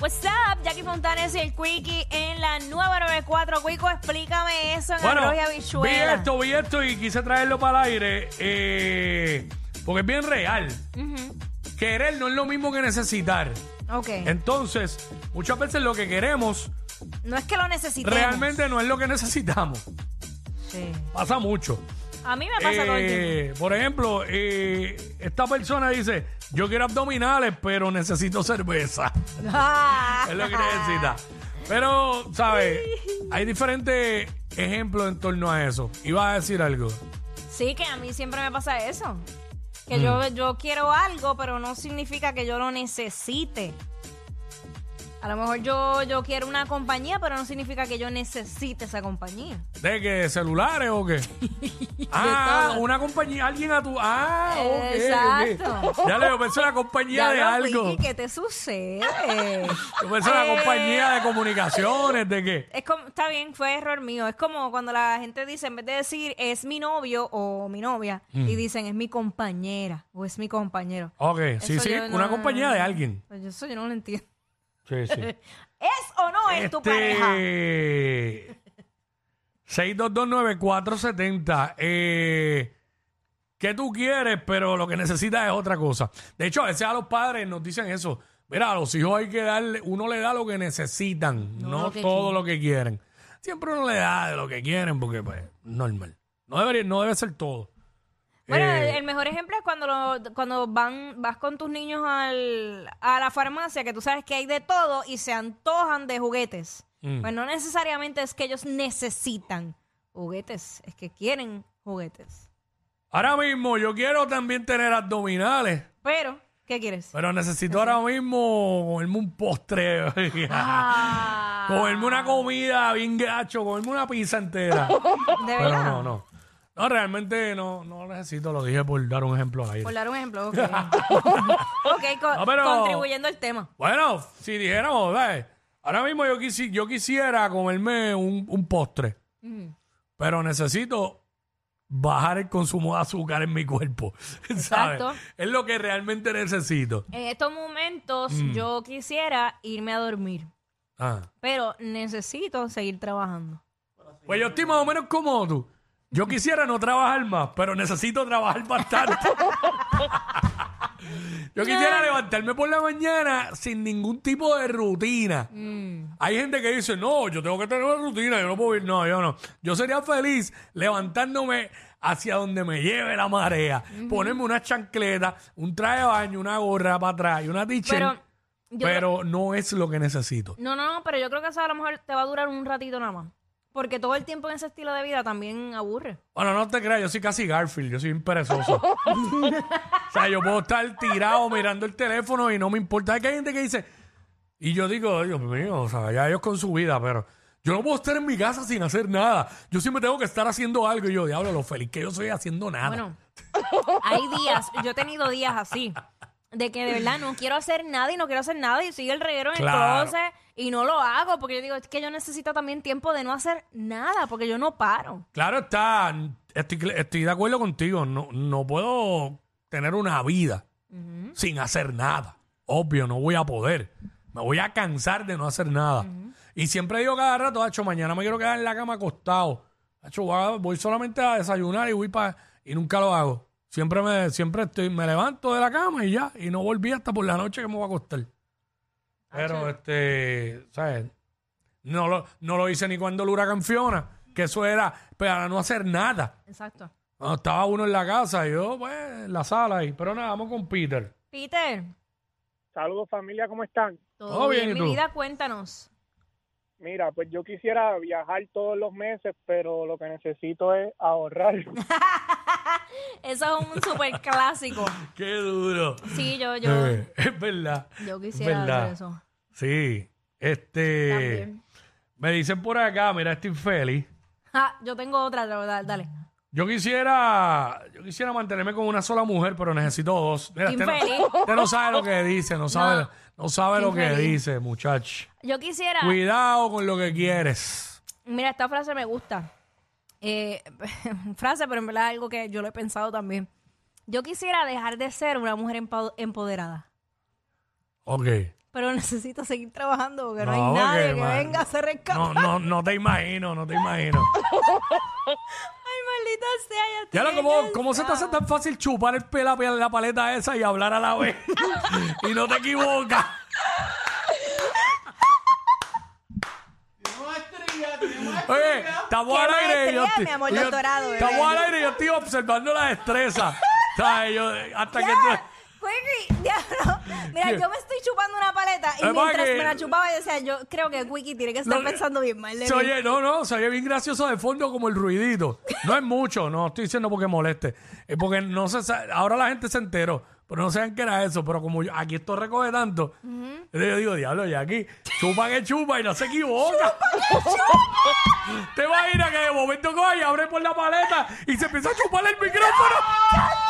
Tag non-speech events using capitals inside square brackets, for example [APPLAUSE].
What's up, Jackie Fontanes y el Quickie en la nueva 94. Quico, explícame eso en Bueno, arroz y vi habichuela. esto, vi esto y quise traerlo para el aire eh, porque es bien real. Querer no es lo mismo que necesitar. Ok. Entonces, muchas veces lo que queremos no es que lo necesitemos. realmente no es lo que necesitamos. Sí. Pasa mucho. A mí me pasa todo el tiempo. Eh, por ejemplo, eh, esta persona dice, yo quiero abdominales, pero necesito cerveza. Ah. [LAUGHS] es lo que necesita. Pero, ¿sabes? Hay diferentes ejemplos en torno a eso. Iba a decir algo. Sí, que a mí siempre me pasa eso. Que Mm. yo, yo quiero algo, pero no significa que yo lo necesite. A lo mejor yo, yo quiero una compañía, pero no significa que yo necesite esa compañía. ¿De qué? ¿Celulares o qué? [LAUGHS] ah, una compañía, alguien a tu. Ah, ok, Exacto. ok. Ya le digo, pensé en la compañía de algo. Vicky, ¿Qué te sucede? Yo pensé en la Eh, compañía de comunicaciones, ¿de qué? Es como, está bien, fue error mío. Es como cuando la gente dice, en vez de decir es mi novio o mi novia, Mm. y dicen es mi compañera o es mi compañero. Ok, sí, Eso sí, yo no- una compañía de alguien. Pues yo- eso yo no lo entiendo. Sí, sí. [LAUGHS] ¿Es o no es tu pareja? [LAUGHS] Este. 6229470. Eh, ¿Qué tú quieres? Pero lo que necesitas es otra cosa. De hecho, a veces a los padres nos dicen eso. Mira, a los hijos hay que darle, uno le da lo que necesitan, no, lo que todo lo que quieren. Siempre uno le da de lo que quieren porque, pues, normal. No, debería, no debe ser todo. Bueno, Eh, el mejor ejemplo es cuando lo- cuando van vas con tus niños al, a la farmacia, que tú sabes que hay de todo y se antojan de juguetes. Mm. Pues no necesariamente es que ellos necesitan juguetes, es que quieren juguetes. Ahora mismo yo quiero también tener abdominales. Pero, ¿qué quieres? Pero necesito ahora mismo comerme un postre. Ah, [LAUGHS] comerme una comida bien gacho, comerme una pizza entera. de Pero verdad. no, no. No, realmente no, no necesito, lo dije por dar un ejemplo ahí. Por dar un ejemplo, ok. [LAUGHS] ok, co- No, pero- contribuyendo al tema. Bueno, si dijéramos, ¿sabes? ahora mismo yo, quisi- yo quisiera comerme un, un postre, pero necesito bajar el consumo de azúcar en mi cuerpo. [LAUGHS] ¿sabes? Exacto. Es lo que realmente necesito. En estos momentos Mm. yo quisiera irme a dormir, Ah. pero necesito seguir trabajando. Pues yo estoy más o menos como tú. Yo quisiera no trabajar más, pero necesito trabajar bastante. yo quisiera levantarme por la mañana sin ningún tipo de rutina. Hay gente que dice, no, yo tengo que tener una rutina, yo no puedo ir. No, yo no. Yo sería feliz levantándome hacia donde me lleve la marea. Ponerme una chancleta, un traje de baño, una gorra para atrás y una t-shirt. Pero no es lo que necesito. No, no, no, pero yo creo que eso a lo mejor te va a durar un ratito nada más. Porque todo el tiempo en ese estilo de vida también aburre. Bueno, no te creas, yo soy casi Garfield, yo soy un perezoso. [LAUGHS] o sea, yo puedo estar tirado mirando el teléfono y no me importa. Hay que hay gente que dice, y yo digo, Dios mío, o sea, ya ellos con su vida, pero yo no puedo estar en mi casa sin hacer nada. Yo siempre tengo que estar haciendo algo. Y yo, diablo, lo feliz que yo soy haciendo nada. Bueno, hay días, yo he tenido días así, de que de verdad no quiero hacer nada y no quiero hacer nada y sigue el reguero en Claro. el closet y no lo hago porque yo digo, es que yo necesito también tiempo de no hacer nada porque yo no paro. Claro está, estoy, estoy de acuerdo contigo. No, no puedo tener una vida sin hacer nada. Obvio, no voy a poder. Me voy a cansar de no hacer nada. Y siempre digo cada rato, hecho, mañana me quiero quedar en la cama acostado. Hacho, voy solamente a desayunar y voy para y nunca lo hago. Siempre me, siempre estoy, me levanto de la cama y ya, y no volví hasta por la noche que me voy a acostar. Pero este, ¿sabes? No lo, no lo hice ni cuando el huracán Fiona, que eso era para no hacer nada. Exacto. Cuando estaba uno en la casa y yo, pues, en la sala ahí. Pero nada, vamos con Peter. Peter, Saludos familia, ¿cómo están? todo, Todo bien, bien, ¿y mi tú? vida, cuéntanos. Mira, pues yo quisiera viajar todos los meses, pero lo que necesito es ahorrar. [LAUGHS] Eso es un súper clásico. [LAUGHS] Qué duro. Sí, yo, yo, Eh, [LAUGHS] es verdad. yo quisiera verdad. hacer eso. Sí. Este. También. Me dicen por acá, mira, estoy feliz. Ah, yo tengo otra, verdad, dale. Yo quisiera, yo quisiera mantenerme con una sola mujer, pero necesito dos. Mira, usted, no, usted [LAUGHS] no sabe lo que dice, no sabe, no, sabe Qué lo que dice, muchacho. Yo quisiera. Cuidado con lo que quieres. Mira, esta frase me gusta. Eh, [LAUGHS] frase, pero en verdad es algo que yo lo he pensado también. Yo quisiera dejar de ser una mujer empo- empoderada. Ok. Pero [LAUGHS] necesito seguir trabajando porque no, No, hay nadie que man, venga a hacer rescate. No, no, no te imagino, no te imagino. [LAUGHS] Ay, maldita sea. Ya, Ya lo como, ¿cómo se te hace tan fácil chupar el pela, la paleta esa y hablar a la vez? y no te equivocas. Oye, estamos al ¿Qué aire. y yo estoy- mi amor, yo- doctorado, bebé? Estamos al aire y yo estoy observando la destreza. ¿Sabes? Yo, hasta que tú- Quickie, diablo. Mira, yo me estoy chupando una paleta y Es para mientras que- me la chupaba yo decía, yo creo que Quickie tiene que estar Lo- pensando bien mal de Se mí. oye, no, no, se oye bien gracioso de fondo como el ruidito. No es mucho, no estoy diciendo porque moleste. Es porque no se sa- ahora la gente se enteró, pero no saben qué era eso. Pero como yo- aquí esto recoge tanto, yo digo, diablo, y aquí chupa que chupa y no se equivoca. [LAUGHS] Te imaginas que de momento coge y abre por la paleta y se empieza a chupar el micrófono.